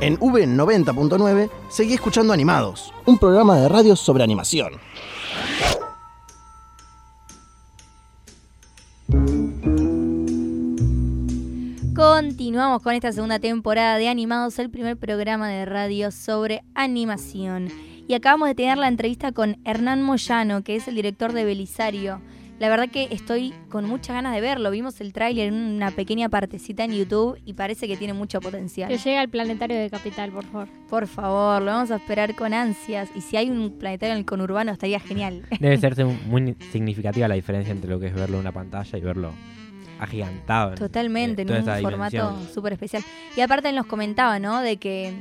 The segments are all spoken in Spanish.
En V90.9 seguí escuchando Animados, un programa de radio sobre animación. Continuamos con esta segunda temporada de Animados, el primer programa de radio sobre animación. Y acabamos de tener la entrevista con Hernán Moyano, que es el director de Belisario. La verdad que estoy con muchas ganas de verlo. Vimos el tráiler en una pequeña partecita en YouTube y parece que tiene mucho potencial. Que llegue al planetario de Capital, por favor. Por favor, lo vamos a esperar con ansias. Y si hay un planetario en el conurbano, estaría genial. Debe ser muy significativa la diferencia entre lo que es verlo en una pantalla y verlo agigantado. Totalmente, en, un formato súper especial. Y aparte nos comentaba, ¿no? De que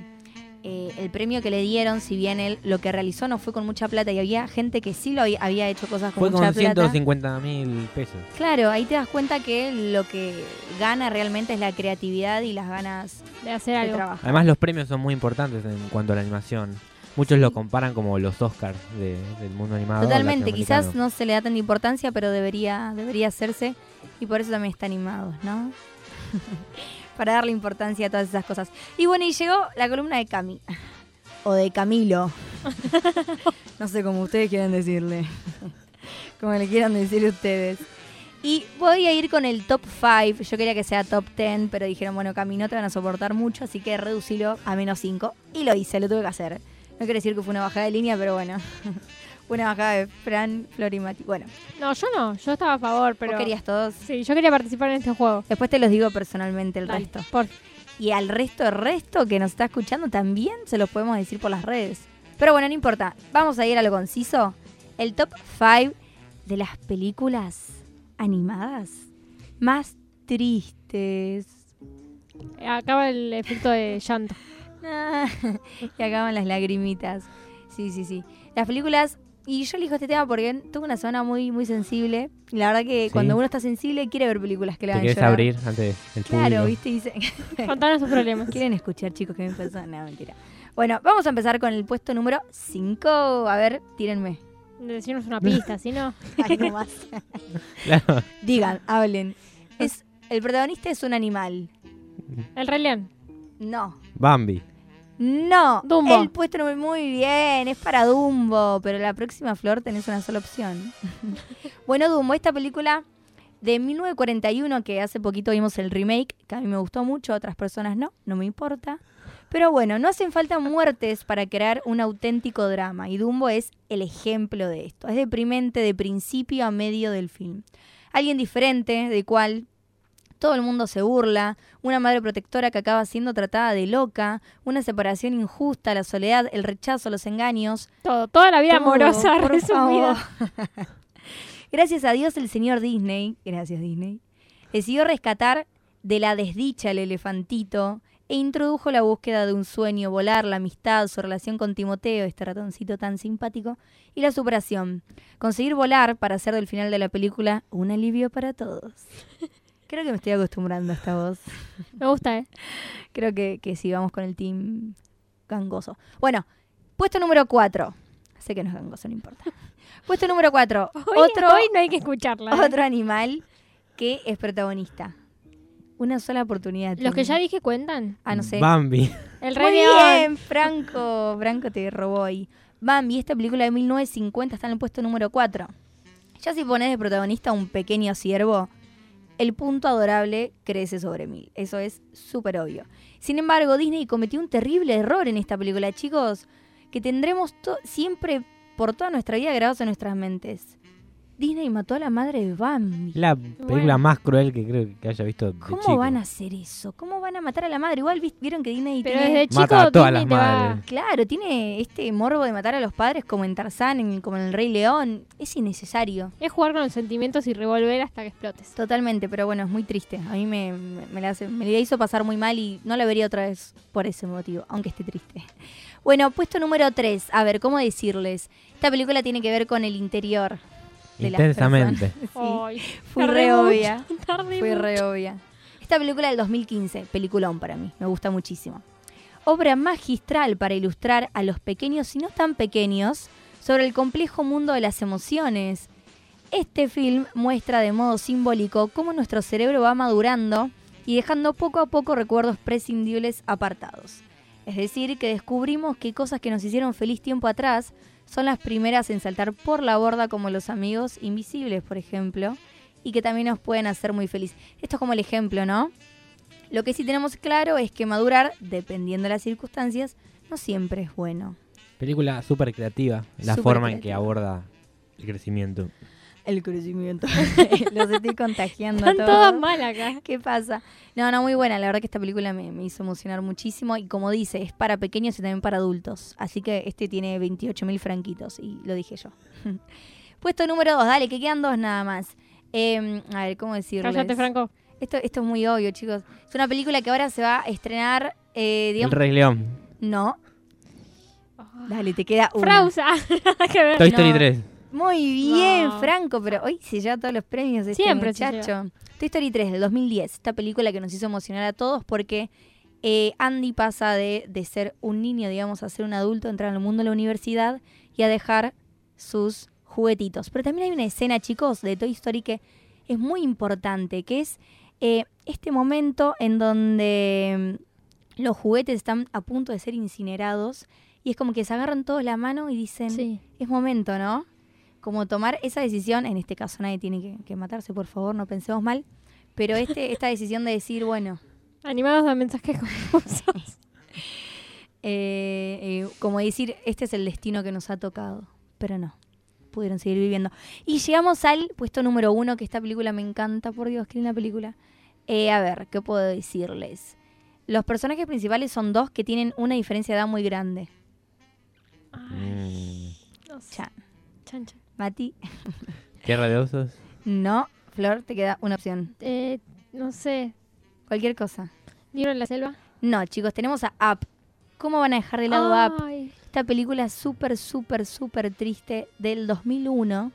eh, el premio que le dieron, si bien él lo que realizó no fue con mucha plata y había gente que sí lo había, hecho cosas con mucha plata. Fue con 150 mil pesos. Claro, ahí te das cuenta que lo que gana realmente es la creatividad y las ganas de hacer algo. trabajo. Además los premios son muy importantes en cuanto a la animación. Muchos lo comparan como los Oscars del mundo animado. Totalmente, quizás no se le da tanta importancia, pero debería, debería hacerse y por eso también está animado, ¿no? Para darle importancia a todas esas cosas. Y bueno, y llegó la columna de Cami. O de Camilo. no sé cómo ustedes quieren decirle. como le quieran decir ustedes. Y voy a ir con el top 5. Yo quería que sea top 10, pero dijeron, bueno, Cami, no te van a soportar mucho, así que reducilo a menos 5. Y lo hice, lo tuve que hacer. No quiere decir que fue una bajada de línea, pero bueno. una bajada de Fran, Flor y Mati. Bueno. No, yo no. Yo estaba a favor, pero... ¿Vos querías todos? Sí, yo quería participar en este juego. Después te los digo personalmente el resto. Por... Y al resto, el resto que nos está escuchando también se los podemos decir por las redes. Pero bueno, no importa. Vamos a ir a lo conciso. El top 5 de las películas animadas más tristes. Acaba el efecto de llanto. y acaban las lagrimitas. Sí, sí, sí. Las películas. Y yo elijo este tema porque tuve una zona muy, muy sensible. Y la verdad que cuando uno está sensible quiere ver películas que le hagan llorar. abrir antes del Claro, viste, dice. Contanos sus problemas. ¿Quieren escuchar, chicos, que me pasó? No, mentira. Bueno, vamos a empezar con el puesto número 5. A ver, tírenme. Decirnos una pista, si no. no más. Digan, hablen. Es, el protagonista es un animal. El Rey León. No. Bambi. No, el puesto muy bien, es para Dumbo, pero la próxima flor tenés una sola opción. bueno, Dumbo, esta película de 1941 que hace poquito vimos el remake, que a mí me gustó mucho, otras personas no, no me importa. Pero bueno, no hacen falta muertes para crear un auténtico drama y Dumbo es el ejemplo de esto. Es deprimente de principio a medio del film. Alguien diferente, de cual todo el mundo se burla, una madre protectora que acaba siendo tratada de loca, una separación injusta, la soledad, el rechazo, los engaños. Todo, toda la vida amorosa resumida. gracias a Dios el señor Disney, gracias Disney, decidió rescatar de la desdicha el elefantito e introdujo la búsqueda de un sueño, volar, la amistad, su relación con Timoteo, este ratoncito tan simpático, y la superación. Conseguir volar para hacer del final de la película un alivio para todos. Creo que me estoy acostumbrando a esta voz. Me gusta, ¿eh? Creo que, que sí, vamos con el team gangoso. Bueno, puesto número 4. Sé que no es gangoso, no importa. Puesto número 4. Otro, hoy no hay que escucharla. ¿eh? Otro animal que es protagonista. Una sola oportunidad. ¿Los que ya dije cuentan? Ah, no sé. Bambi. El Rey Muy bien, Franco. Franco te robó ahí. Bambi, esta película de 1950 está en el puesto número 4. Ya si pones de protagonista un pequeño ciervo, el punto adorable crece sobre mil. Eso es súper obvio. Sin embargo, Disney cometió un terrible error en esta película, chicos, que tendremos siempre por toda nuestra vida grabados en nuestras mentes. Disney mató a la madre de Bambi. La película más cruel que creo que haya visto. De ¿Cómo van a hacer eso? ¿Cómo van a matar a la madre? Igual vieron que Disney Pero tiene... desde chico Mata a todas las madres. Claro, tiene este morbo de matar a los padres como en Tarzán, como en El Rey León. Es innecesario. Es jugar con los sentimientos y revolver hasta que explotes. Totalmente, pero bueno, es muy triste. A mí me, me, la, me la hizo pasar muy mal y no la vería otra vez por ese motivo, aunque esté triste. Bueno, puesto número 3. A ver, ¿cómo decirles? Esta película tiene que ver con el interior Intensamente. fui re obvia. Fui re obvia. Esta película del 2015, peliculón para mí, me gusta muchísimo. Obra magistral para ilustrar a los pequeños y no tan pequeños sobre el complejo mundo de las emociones. Este film muestra de modo simbólico cómo nuestro cerebro va madurando y dejando poco a poco recuerdos prescindibles apartados. Es decir, que descubrimos que cosas que nos hicieron feliz tiempo atrás son las primeras en saltar por la borda como los amigos invisibles, por ejemplo, y que también nos pueden hacer muy feliz. Esto es como el ejemplo, ¿no? Lo que sí tenemos claro es que madurar, dependiendo de las circunstancias, no siempre es bueno. Película súper creativa, la forma en que aborda el crecimiento. El crecimiento. Los estoy contagiando. Están todas mal acá. ¿Qué pasa? No, no, muy buena. La verdad que esta película me, hizo emocionar muchísimo. Y como dice, es para pequeños y también para adultos. Así que este tiene 28 mil franquitos. Y lo dije yo. Puesto número 2. Dale, que quedan dos nada más. Em, a ver, ¿cómo decirlo? Cállate, Franco. Esto, esto es muy obvio, chicos. Es una película que ahora se va a estrenar. Eh, el Rey León. No. Dale, te queda una. Frausa. Toy Story 3. Muy bien, Franco, pero hoy se lleva todos los premios este Siempre muchacho. Toy Story 3 del 2010, esta película que nos hizo emocionar a todos porque eh, Andy pasa de, de, ser un niño, digamos, a ser un adulto, entrar al mundo de la universidad y a dejar sus juguetitos. Pero también hay una escena, chicos, de Toy Story que es muy importante, que es eh, este momento en donde mm, los juguetes están a punto de ser incinerados y es como que se agarran todos la mano y dicen, es momento, ¿no? Como tomar esa decisión, en este caso nadie tiene que, matarse, por favor, no pensemos mal, pero este, esta decisión de decir, bueno... Animados da mensajes confusos. Eh, eh, como decir, este es el destino que nos ha tocado, pero no, pudieron seguir viviendo. Y llegamos al puesto número uno, que esta película me encanta, por Dios, qué linda película. Eh, a ver, ¿qué puedo decirles? Los personajes principales son dos que tienen una diferencia de edad muy grande. Ay, no Chan. Mati. ¿Guerra de osos? No, Flor, te queda una opción. Eh, no sé. Cualquier cosa. ¿Libro en la selva? No, chicos, tenemos a Up. ¿Cómo van a dejar de lado Up? Esta película súper, súper, súper triste del 2001.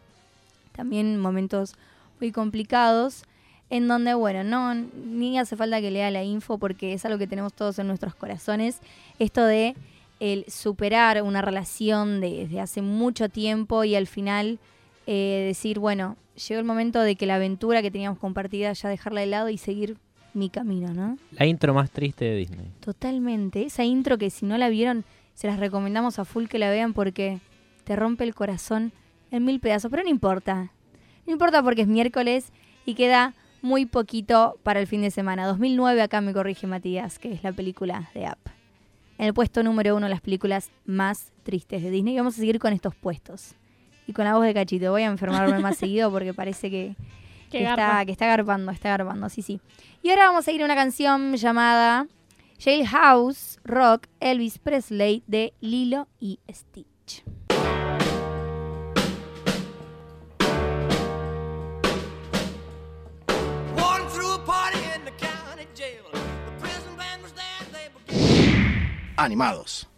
También momentos muy complicados. En donde, bueno, no, ni hace falta que lea la info porque es algo que tenemos todos en nuestros corazones. Esto de el superar una relación desde hace mucho tiempo y al final eh, decir, bueno, llegó el momento de que la aventura que teníamos compartida ya dejarla de lado y seguir mi camino, ¿no? La intro más triste de Disney. Totalmente. Esa intro que si no la vieron, se las recomendamos a full que la vean porque te rompe el corazón en mil pedazos. Pero no importa. No importa porque es miércoles y queda muy poquito para el fin de semana. 2009, acá me corrige Matías, que es la película de App en el puesto número uno las películas más tristes de Disney. Y vamos a seguir con estos puestos. Y con la voz de Cachito. Voy a enfermarme más seguido porque parece que, está, que está garpando, está garpando, sí, sí. Y ahora vamos a ir a una canción llamada Jailhouse Rock Elvis Presley de Lilo y Stitch. Animados.